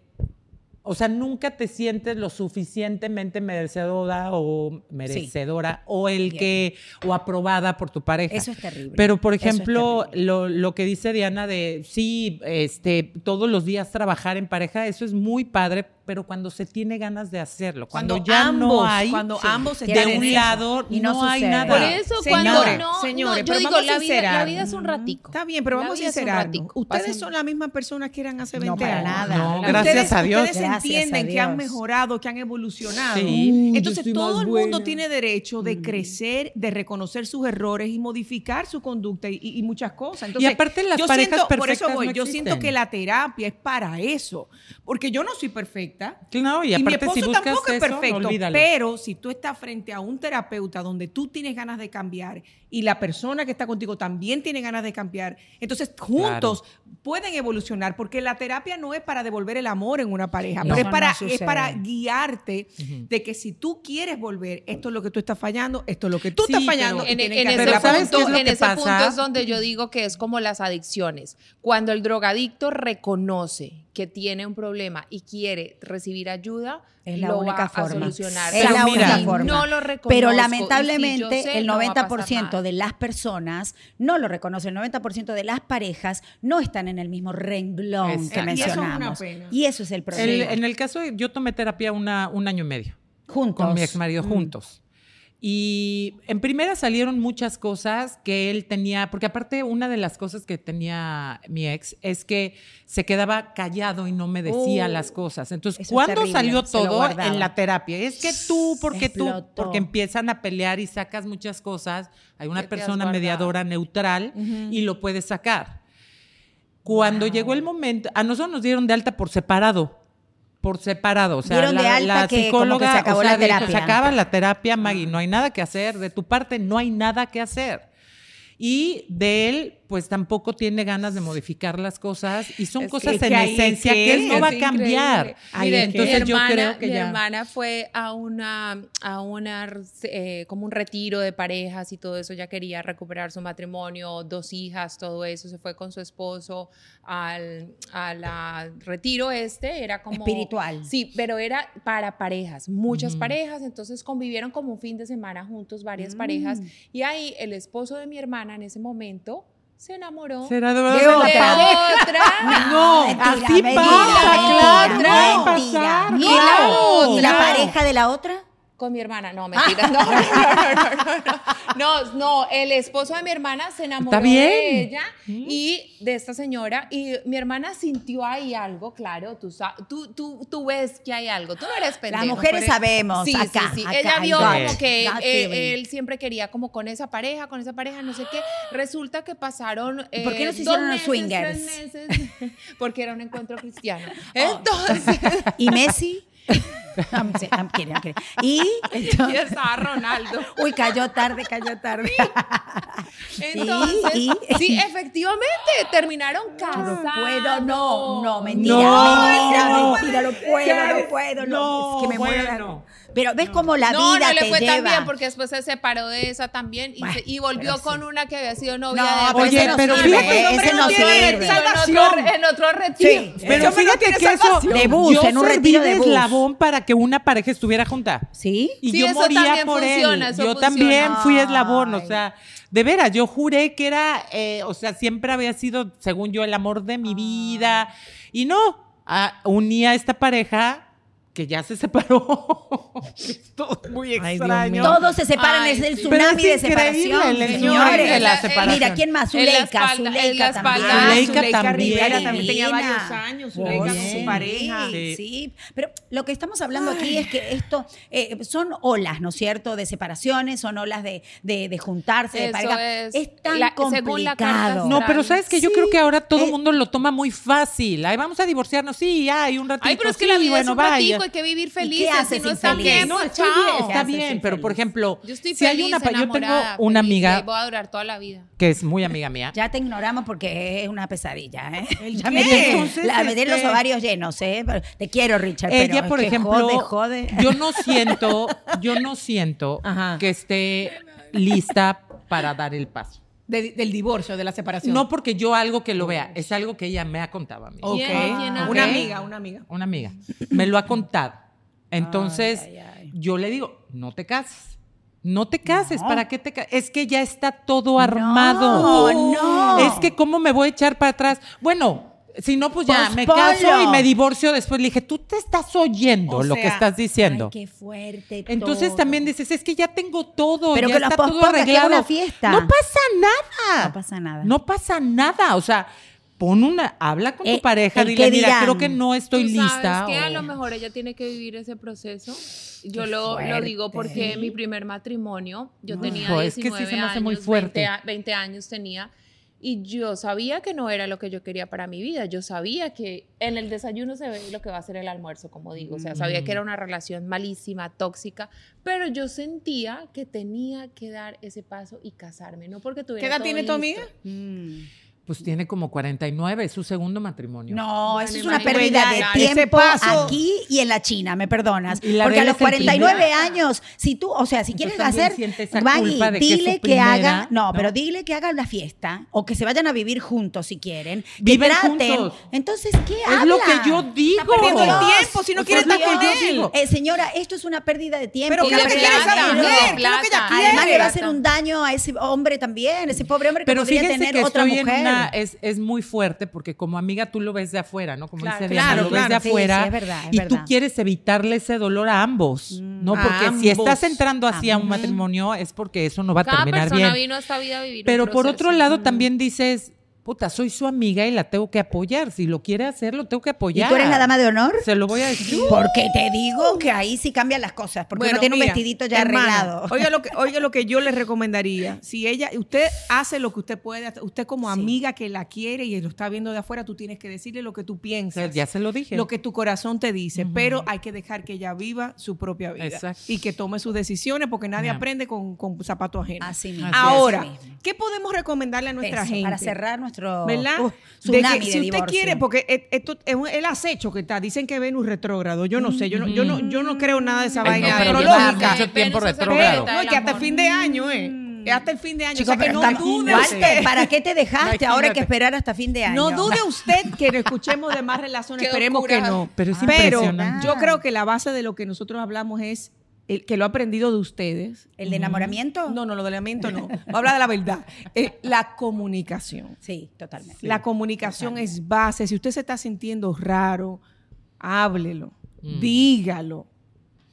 o sea, nunca te sientes lo suficientemente merecedora o merecedora o el Bien. que o aprobada por tu pareja. Eso es terrible. Pero por ejemplo, lo, lo que dice Diana de sí, este, todos los días trabajar en pareja, eso es muy padre, pero cuando se tiene ganas de hacerlo, cuando, Cuando ya ambos, no hay cuando Sí. ambos están de un eso. lado Y no no, hay nada. Por eso Señores, cuando no, señores, no, pero yo digo, vamos a la vida, la vida es un ratico. Está bien, pero La vamos a vida es un sincerarnos. ratico. Ustedes son las mismas personas que eran hace No, 20 para años. nada. No, gracias ustedes, a Dios. Ustedes Gracias entienden que han mejorado, que han evolucionado. Sí. Yo Entonces todo el mundo buena. tiene derecho de crecer, de reconocer sus errores y modificar su conducta y, y muchas cosas. Entonces, aparte las yo parejas siento, por eso perfectas voy, no yo siento que la terapia es para eso, porque yo no soy perfecta. Claro, y Y, mi aparte si esposo buscas tampoco es eso, perfecto, pero si tú estás frente a un terapeuta donde tú tienes ganas de cambiar y la persona que está contigo también tiene ganas de cambiar, entonces juntos pueden evolucionar, porque la terapia no es para devolver el amor en una pareja, No. pero es para, no es para guiarte de que si tú quieres volver, esto es lo que tú estás fallando, esto es lo que tú Sí, estás fallando, En, que ese, Pero arreglar. ¿sabes qué punto, es en ese punto es donde yo digo que es como las adicciones. Cuando el drogadicto reconoce que tiene un problema y quiere recibir ayuda, Es la lo única va a forma. solucionar. Es Pero la mira, única forma. No lo Pero si lamentablemente sé, el no va a pasar 90% nada. de las personas no lo reconocen. El 90% de las parejas no están en el mismo renglón Exacto. que Y eso es una mencionamos. pena. Y eso es el El- problema. en el caso, de- yo tomé terapia una, un año y medio Juntos. con mi ex marido Mm. juntos. Y en primera salieron muchas cosas que él tenía, porque aparte una de las cosas que tenía mi ex es que se quedaba callado y no me decía Oh, las cosas. Entonces, ¿cuándo terrible, salió todo en la terapia? Es que tú, porque tú, Explotó. porque empiezan a pelear y sacas muchas cosas, hay una persona mediadora neutral y lo puedes sacar. Cuando llegó el momento, a nosotros nos dieron de alta por separado. Por separado, o sea, Dieron la, de alta la que como que psicóloga, se acabó o sea, la de terapia. se acaba la terapia, Maggie, no hay nada que hacer, de tu parte no hay nada que hacer. Y de él, pues tampoco tiene ganas de modificar las cosas y son Es cosas que en esencia que él no va a cambiar. Que- Entonces mi yo creo que mi ya. hermana fue a una, a una eh, como un retiro de parejas y todo eso. Ya quería recuperar su matrimonio, dos hijas, todo eso. Se fue con su esposo al, al retiro este. Era como Espiritual. Sí, pero era para parejas, muchas parejas. Entonces convivieron como un fin de semana juntos, varias Mm. parejas. Y ahí el esposo de mi hermana en ese momento se enamoró ¿Será de otra. *laughs* No, mentira, así mentira, pasa, mentira, claro, no ¿Y la, y la claro. pareja de la otra? Con mi hermana, no, *laughs* mentira. No, no, no, no, no, el esposo de mi hermana se enamoró de ella y de esta señora y mi hermana sintió ahí algo, claro, tú, tú, tú, tú ves que hay algo, tú no eres pendejo. mujeres pero- sabemos, sí, acá, sí, Ella vio como que eh, él siempre quería como con esa pareja, con esa pareja, no sé qué. Resulta que pasaron ¿Y por qué no eh, se dos hicieron los swingers? porque era un encuentro cristiano. *laughs* Oh. Entonces, ¿Y Messi? I'm, I'm kidding, I'm kidding. Y *laughs* y entonces, estaba Ronaldo. *laughs* uy, cayó tarde, cayó tarde. *laughs* Entonces, y- sí, efectivamente, terminaron casados. No puedo, no, no, mentira, No. mentira, mentira, no puedo, no puedo, no, No, es que me muero bueno. Pero ves cómo la no, vida no le te fue tan bien porque después se separó de esa también y, Bueno, se- y volvió con sí. una que había sido novia No, de pero Oye, ese no pero fíjate, ese no sirve. salvación. En otro retiro. Sí, Pero no fíjate que eso. De bus, en un retiro de bus. Eslabón para que una pareja estuviera junta. ¿Sí? Y Sí, yo eso moría también por funciona, él. eso yo funciona. también fui eslabón, o Ay. sea, de veras, yo juré que era, eh, o sea, siempre había sido, según yo, el amor de mi vida. Y no, ah, uní a esta pareja que ya se separó. *laughs* es todo muy Ay, extraño. Todos se separan, Ay, es el sí. tsunami Pero de es increíble separación, el señores. de la Mira, separación. ¿quién más? La Zuleika, Zuleika también. Zuleika Zuleika también. Rivera también tenía varios años, Zuleika con Sí, su pareja. Sí, Sí. sí. Pero lo que estamos hablando aquí es que esto eh, son olas, ¿no es cierto? De separaciones, son olas de, de, de juntarse, de Eso pareja. es. tan La- complicado. No, pero sabes que yo creo que ahora todo el Eh, mundo lo toma muy fácil. Ay, vamos a divorciarnos, sí, hay un ratito. Ay, pero es que sí, la vida bueno, es un vaya. Hay que vivir haces si no está bien, No, pues está bien, está ¿Qué haces bien, pero por ejemplo, Yo estoy si hay feliz, una, yo tengo una feliz, amiga y voy a durar toda la vida. que es muy amiga mía. Ya te ignoramos porque es una pesadilla, ¿eh? *laughs* ¿El Ya qué? me tiene- Entonces, la, me tiene los este- ovarios llenos, ¿eh? Pero Te quiero, Richard, Ella, pero por es que ejemplo, jode, jode. yo no *laughs* siento, yo no siento Ajá. que esté lista para dar el paso. De- del divorcio, de la separación. No porque yo algo que lo vea, es algo que ella me ha contado a mí. ¿Quién Una amiga, una amiga. Una amiga. Me lo ha contado. Entonces, Ay, ay, ay. yo le digo, no te cases. No te cases, No. ¿para qué te cases? Es que ya está todo armado. No, no. Es que cómo me voy a echar para atrás. Bueno, si no, pues ya me Posponlo. caso y me divorcio después. Le dije, tú te estás oyendo O lo que sea, estás diciendo. Ay, qué fuerte. Entonces todo. también dices, es que ya tengo todo, Pero ya que lo está todo que arreglado. una fiesta. No pasa nada. No pasa nada. No pasa nada. O sea, pon una, habla con Eh, tu pareja, dile, que mira, creo que no estoy ¿Tú lista. sabes que a o- lo mejor ella tiene que vivir ese proceso. Yo lo, lo digo porque mi primer matrimonio, yo No. tenía Hijo, es que sí 19 se me hace años, muy fuerte. 20, a- 20 años tenía. Y yo sabía que no era lo que yo quería para mi vida. Yo sabía que en el desayuno se ve lo que va a ser el almuerzo, como digo. O sea, sabía que era una relación malísima, tóxica, pero yo sentía que tenía que dar ese paso y casarme. No porque tuviera ¿Qué edad todo tiene tu amiga? Mm. Pues tiene como 49, es su segundo matrimonio. No, Bueno, eso es una pérdida de tiempo paso- aquí y en la China, me perdonas. Y la Porque a los es el 49 primer. años, si tú, o sea, si quieres hacer, que su dile que, haga, no, ¿no? pero dile que haga una fiesta o que se vayan a vivir juntos si quieren. Que Viven traten. juntos. Entonces, ¿qué Es habla? lo que yo digo. Está perdiendo el tiempo, si no O quiere estar con que yo él. digo. Eh, señora, esto es una pérdida de tiempo. Pero ¿qué es lo que quiere de esa dinero. mujer? ¿Qué es lo que ella Plata. quiere? Además le va a hacer un daño a ese hombre también, ese pobre hombre que podría tener otra mujer. Es, es muy fuerte porque como amiga tú lo ves de afuera, ¿no? Como Claro, dice Diana, claro, lo ves de. Sí, afuera sí, es verdad, es y verdad. tú quieres evitarle ese dolor a ambos, ¿no? A Porque si estás entrando así a un matrimonio es porque eso no va a Cada terminar persona bien. vino a esta vida a vivir un Pero por otro lado también dices, puta, soy su amiga y la tengo que apoyar. Si lo quiere hacer, lo tengo que ¿Y apoyar. tú eres la dama de honor? Se lo voy a decir. Porque te digo que ahí sí cambian las cosas, porque uno tiene un vestidito ya hermana, arreglado. Oiga lo que, *laughs* oiga lo que yo le recomendaría. Si ella, usted hace lo que usted puede, hacer, usted como Sí. amiga que la quiere y lo está viendo de afuera, tú tienes que decirle lo que tú piensas. Ya se lo dije. Lo que tu corazón te dice, pero hay que dejar que ella viva su propia vida Exacto. y que tome sus decisiones porque nadie aprende con, con zapatos ajenos. Así mismo. Ahora, Así mismo. ¿qué podemos recomendarle a nuestra Eso, gente? Para cerrar nuestro ¿Verdad? uh, De tsunami que de si usted quiere, porque esto es un- el acecho que está, dicen que Venus retrógrado, yo no sé, yo no, yo no, yo no creo nada de esa Ay, vaina no, pero astrológica. mucho tiempo retrógrado. No, que hasta el fin de año, ¿eh? Es hasta el fin de año. Chico, o sea que no dude usted. ¿para qué te dejaste? Ahora hay que esperar hasta fin de año. No dude usted *laughs* que no escuchemos de más relaciones, Qué esperemos locura. que no. Pero es Pero impresionante. yo creo que la base de lo que nosotros hablamos es el que lo he aprendido de ustedes. ¿El de enamoramiento? No, no, lo del lamento no. Voy a hablar de la verdad. *laughs* Eh, la comunicación. Sí, totalmente. La comunicación es base. Si usted se está sintiendo raro, háblelo, dígalo.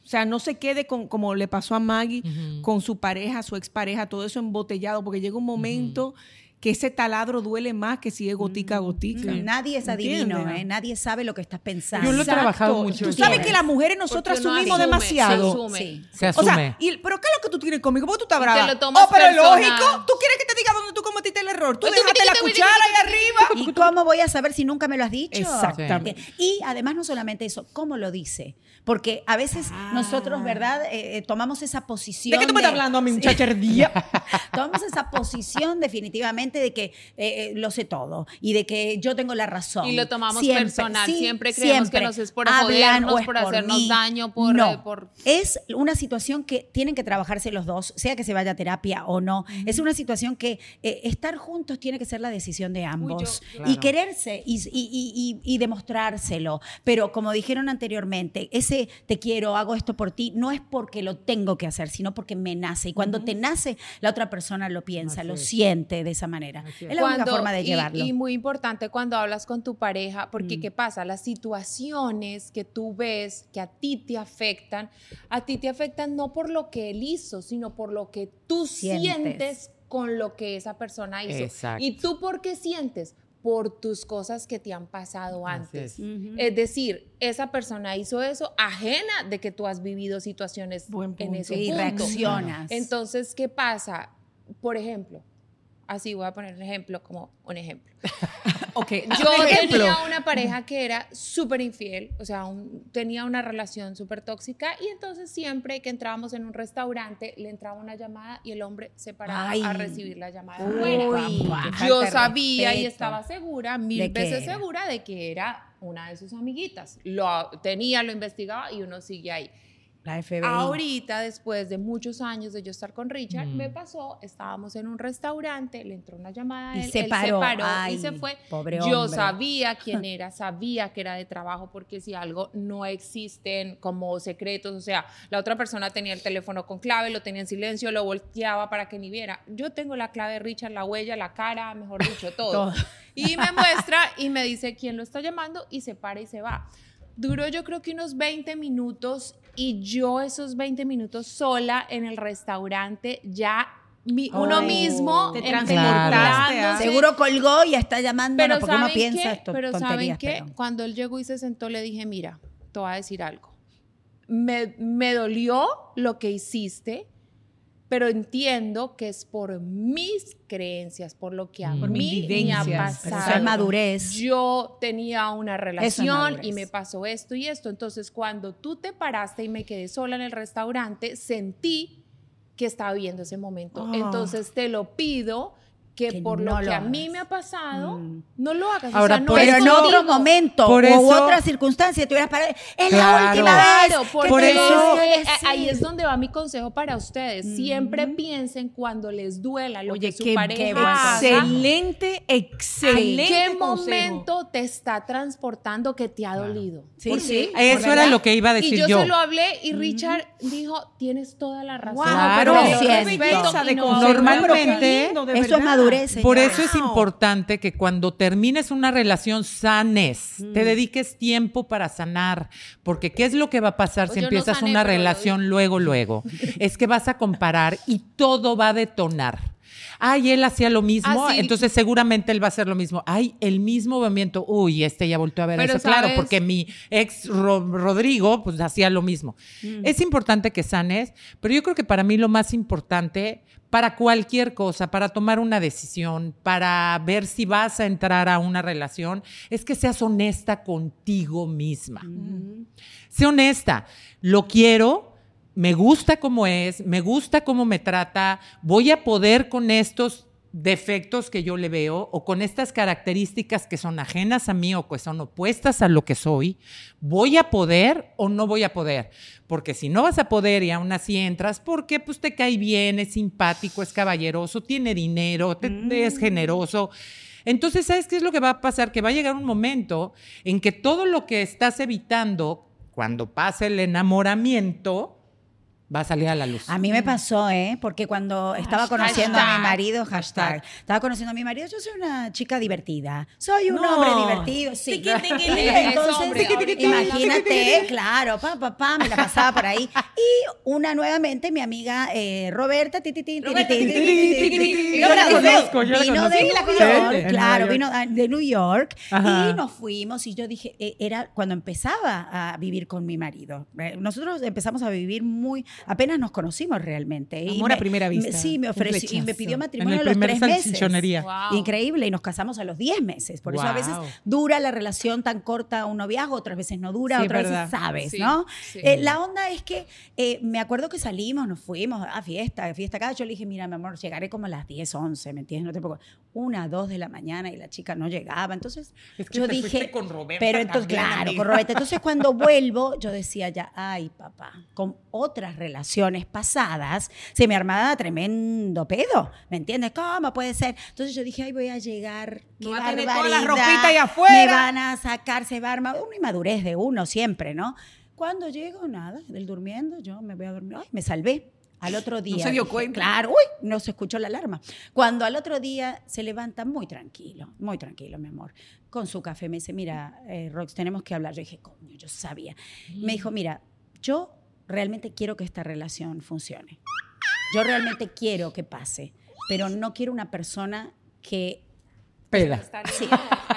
O sea, no se quede con, como le pasó a Maggie, con su pareja, su expareja, todo eso embotellado, porque llega un momento que ese taladro duele más que si es gotica a gotica. Nadie es adivino. ¿eh? Nadie sabe lo que estás pensando. Yo lo he Exacto. trabajado mucho Tú sabes que las mujeres nosotras asumimos asume, demasiado. se asume. Sí. Se O sea, y- pero ¿qué es lo que tú tienes conmigo? ¿Por qué tú estás te brava? lo tomas oh, pero es personal. lógico. ¿Tú quieres que te diga dónde tú cometiste el error? Tú Oye, dejaste la cuchara ahí arriba. ¿Y cómo voy a saber si nunca me lo has dicho? Exactamente. Y además no solamente eso, ¿cómo lo dice? Porque a veces nosotros, ¿verdad? Eh, eh, tomamos esa posición. ¿De qué tú me estás hablando a mi muchacha ardilla? *laughs* Tomamos esa posición definitivamente de que eh, lo sé todo y de que yo tengo la razón. Y lo tomamos Siempre, personal. sí, Siempre creemos que siempre. nos es por Hablan jodernos, o es por hacernos mí. daño, por- No, eh, por- es una situación que tienen que trabajarse los dos, sea que se vaya a terapia o no. Es una situación que eh, estar juntos tiene que ser la decisión de ambos. Claro. Y quererse y, y- y- y- y demostrárselo. Pero como dijeron anteriormente, ese te quiero, hago esto por ti, no es porque lo tengo que hacer, sino porque me nace. Y cuando te nace, la otra persona lo piensa, Así lo es. siente de esa manera. Así Es es. la única forma de y- llevarlo. Y, muy importante cuando hablas con tu pareja, Mm. porque ¿qué pasa? Las situaciones que tú ves que a ti te afectan, a ti te afectan no por lo que él hizo, sino por lo que tú Sientes. sientes con lo que esa persona hizo. Exacto. ¿Y tú por qué sientes? Por tus cosas que te han pasado antes. es. Decir, esa persona hizo eso ajena de que tú has vivido situaciones Buen en ese Sí, punto. reaccionas. Entonces, ¿qué pasa? Por ejemplo, así voy a poner un ejemplo como un ejemplo. *laughs* ok, Yo ejemplo. tenía una pareja que era súper infiel, o sea, un- tenía una relación súper tóxica y entonces siempre que entrábamos en un restaurante le entraba una llamada y el hombre se paraba Ay. a recibir la llamada. Uy, Yo sabía y estaba segura, mil ¿De qué veces segura de que era una de sus amiguitas. Lo tenía, lo investigaba y uno sigue ahí. La FBI. Ahorita, después de muchos años de yo estar con Richard, Mm. me pasó, estábamos en un restaurante, le entró una llamada Y él, se él paró. se paró Ay, y se fue. pobre yo sabía quién *laughs* era, sabía que era de trabajo, porque si algo no existen como secretos, o sea, la otra persona tenía el teléfono con clave, lo tenía en silencio, lo volteaba para que ni viera. Yo tengo la clave de Richard, la huella, la cara, mejor dicho, *laughs* todo. Todo. Y me *laughs* muestra y me dice quién lo está llamando y se para y se va. Duró yo creo que unos 20 minutos y yo esos 20 minutos sola en el restaurante ya mi- uno mismo Te transportaste, ¿ah? Seguro colgó y está llamando pero porque uno ¿saben piensa qué? esto, Pero ¿saben pero- Cuando él llegó y se sentó, le dije, mira, te voy a decir algo. Me, me dolió lo que hiciste, pero entiendo que es por mis creencias, por lo que a Por mis mí me ha pasado. es madurez. Yo tenía una relación y me pasó esto y esto. Entonces, cuando tú te paraste y me quedé sola en el restaurante, sentí que estaba viviendo ese momento. Ah. Entonces, te lo pido que, Que por no lo que a mí me ha pasado, Mm. no lo hagas. O Ahora, sea, no por es Pero en otro momento Por eso- otra circunstancia te hubieras parado. Es Claro. la última vez. Claro, Por eso- eh, ahí es donde va mi consejo para ustedes. Siempre piensen cuando les duela lo Oye, que su qué, pareja qué excelente, excelente ¿En qué consejo. momento te está transportando que te ha Claro. dolido? Sí, Porque- sí. Eso ¿verdad? era lo que iba a decir y yo, yo. se lo hablé y Richard dijo, tienes toda la razón. Wow, Claro. pero no- consejo. Normalmente- de Eso es verdad. Madurez, Por eso es importante que cuando termines una relación sanes, Mm. te dediques tiempo para sanar, porque ¿qué es lo que va a pasar Pues si no empiezas sané, una relación luego, luego? es que vas a comparar y todo va a detonar. Ay, él hacía lo mismo, Ah, entonces seguramente él va a hacer lo mismo. Ay, el mismo movimiento. Uy, este ya volvió a ver Pero eso. Claro, ¿sabes? porque mi ex Ro- Rodrigo, pues hacía lo mismo. Es importante que sanes, pero yo creo que para mí lo más importante para cualquier cosa, para tomar una decisión, para ver si vas a entrar a una relación, es que seas honesta contigo misma. Sé honesta. Lo quiero, me gusta como es, me gusta cómo me trata, voy a poder con estos defectos que yo le veo o con estas características que son ajenas a mí o que son opuestas a lo que soy, voy a poder o no voy a poder. Porque si no vas a poder y aún así entras, porque pues te cae bien, es simpático, es caballeroso, tiene dinero, te- es generoso. Entonces, ¿sabes qué es lo que va a pasar? Que va a llegar un momento en que todo lo que estás evitando, cuando pase el enamoramiento, va a salir a la luz. A mí me pasó, ¿eh? Porque cuando estaba conociendo a mi marido, hashtag, estaba conociendo a mi marido, yo soy una chica divertida. Soy un hombre divertido, sí. Tiki, tiki, Entonces, imagínate, claro, pa, pa, pa, me la pasaba por ahí. Y una nuevamente, mi amiga eh, Roberta, ti, ti, ti, yo la conozco, yo Vino de New York, claro, vino de New York y nos fuimos y yo dije, era cuando empezaba a vivir con mi marido. Nosotros empezamos a vivir muy apenas nos conocimos realmente. Y Amor a me- primera me- vista, sí, me ofreció y me pidió en matrimonio el a los tres meses. Wow. Increíble, y nos casamos a los 10 meses. Por eso a veces dura la relación tan corta un noviazgo, otras veces no dura, Sí, otras verdad. veces sabes, Sí, ¿no? sí. Eh, la onda es que eh, me acuerdo que salimos, nos fuimos a fiesta, a fiesta acá. Yo le dije, mira, mi amor, llegaré como a las 10, 11, ¿me entiendes? No te preocupes. Una, dos de la mañana y la chica no llegaba. Entonces Es que yo te dije. con Roberta Pero entonces, también, claro, con Roberta. Entonces cuando *laughs* vuelvo, yo decía ya, ay, papá, con otras relaciones pasadas, se me armaba tremendo pedo. ¿Me entiendes? ¿Cómo puede ser? Entonces yo dije, ay, voy a llegar. Qué No va a tener toda la ropita ahí afuera. Me van a sacar, se va a armar una inmadurez de uno siempre, ¿no? Cuando llego, nada, del durmiendo, yo me voy a dormir. Ay, me salvé. Al otro día. se dio dije, cuenta. Claro, uy, no se escuchó la alarma. Cuando al otro día se levanta muy tranquilo, muy tranquilo, mi amor, con su café, me dice, mira, eh, Rox, tenemos que hablar. Yo dije, coño, yo sabía. Me dijo, mira, yo realmente quiero que esta relación funcione. Yo realmente quiero que pase, pero no quiero una persona que Pela. Está Sí,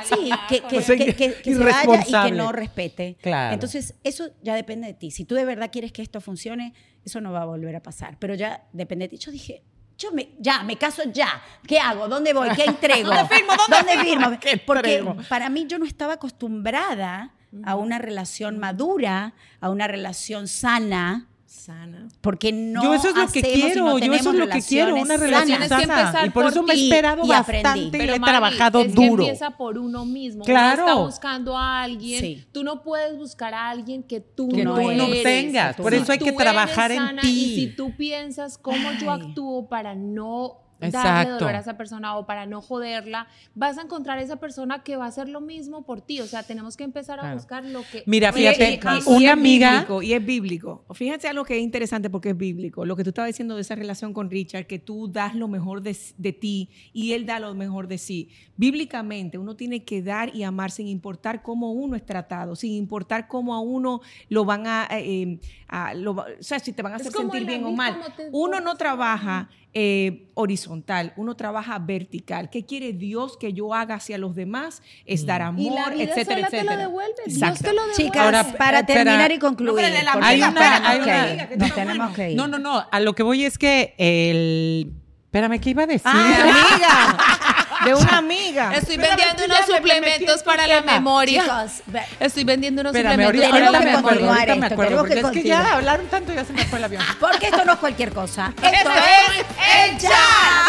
sí, que, que- O sea, que- que- que se vaya y que no respete. Claro. Entonces, eso ya depende de ti. Si tú de verdad quieres que esto funcione, eso no va a volver a pasar. Pero ya depende de ti. Yo dije, yo me, ya, me caso ya. ¿Qué hago? ¿Dónde voy? ¿Qué *laughs* entrego? ¿Dónde firmo? ¿Dónde firmo? *laughs* ¿Qué Porque para mí yo no estaba acostumbrada a una relación madura, a una relación sana, Sana. Porque no yo eso es lo que y quiero, no yo eso es lo que quiero, una relación que sana. Y por por eso me he esperado y aprendí. bastante y Pero he Mari, trabajado es que duro. empieza por uno mismo. Claro. Uno está buscando a alguien. Sí. Tú no puedes buscar a alguien que tú Que no, tú no eres. tengas. Por eso hay que trabajar en ti. Y si tú piensas cómo yo actúo para no darle Exacto. dolor a esa persona o para no joderla, vas a encontrar esa persona que va a hacer lo mismo por ti. O sea, tenemos que empezar a Claro. buscar lo que Mira, fíjate, y- y- una y es amiga- bíblico, y es bíblico. Fíjense algo que es interesante porque es bíblico. Lo que tú estabas diciendo de esa relación con Richard, que tú das lo mejor de, de ti y él da lo mejor de sí. Bíblicamente, uno tiene que dar y amar sin importar cómo uno es tratado, sin importar cómo a uno lo van a. eh, a- lo o sea, si te van a hacer sentir bien o mal. Uno no trabaja eh, horizontal, uno trabaja vertical. ¿Qué quiere Dios que yo haga hacia los demás? Es dar amor, Y la vida etcétera, sola te lo etcétera. devuelve. Dios Exacto. te lo devuelve. Chicas, Ahora, para espera. terminar y concluir. No, la Hay nos una- hay que está tenemos que ir. No, no, no. A lo que voy es que el. Espérame, ¿qué iba a decir? Ah, amiga, *laughs* de una amiga. Estoy Espérame, vendiendo unos ya me- me metí suplementos en para la tema. memoria. Chicos, ve- Estoy vendiendo unos Espérame, suplementos ahorita, Tenemos ahorita que me acuerdo, continuar ahorita me esto, acuerdo, tenemos que es que ya continuar. hablaron tanto y ya se me fue el avión. porque esto no es cualquier cosa. *laughs* Esto Esto es es el chat.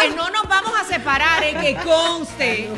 Que no nos vamos a separar, eh, que conste.